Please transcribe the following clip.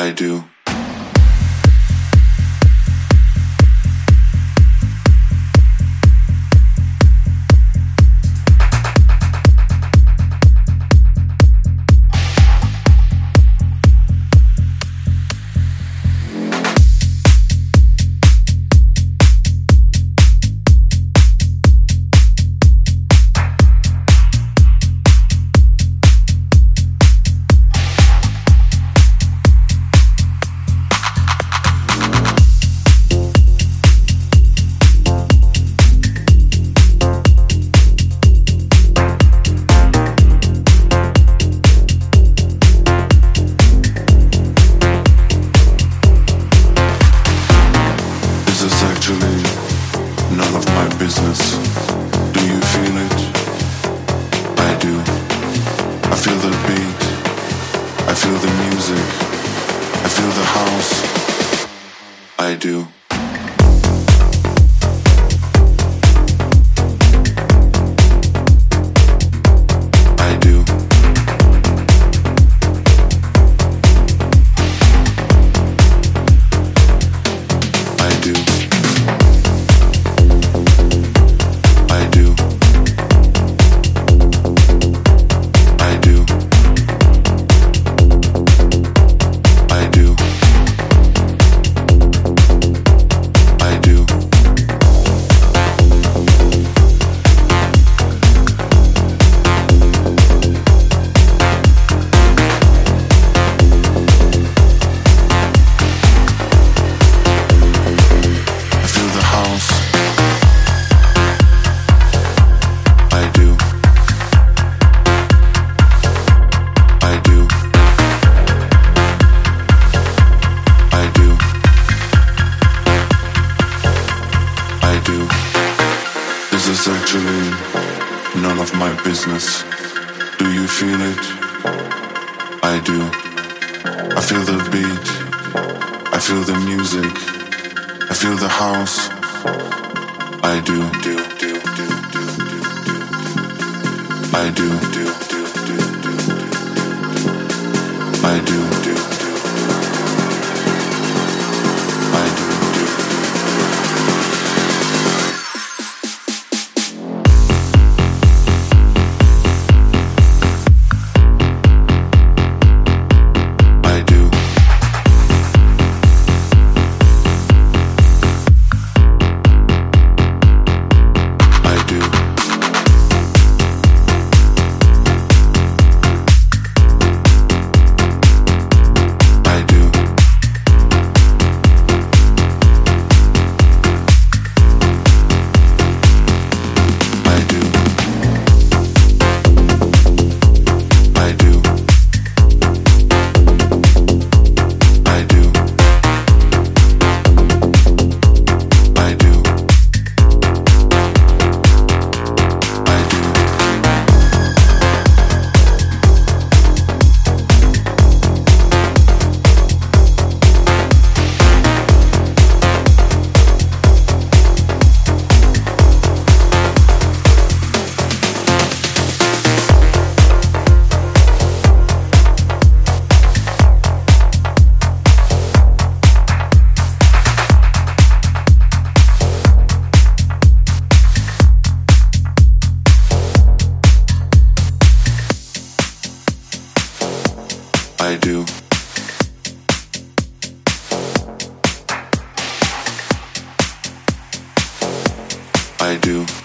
I do. None of my business. Do you feel it? I do. I feel the beat. I feel the music. I feel the house. I do. My business. Do you feel it? I do. I feel the beat. I feel the music. I feel the house. I do, do, do, do, do, do, do. I do, do, do, do, do. I do. I do. I do.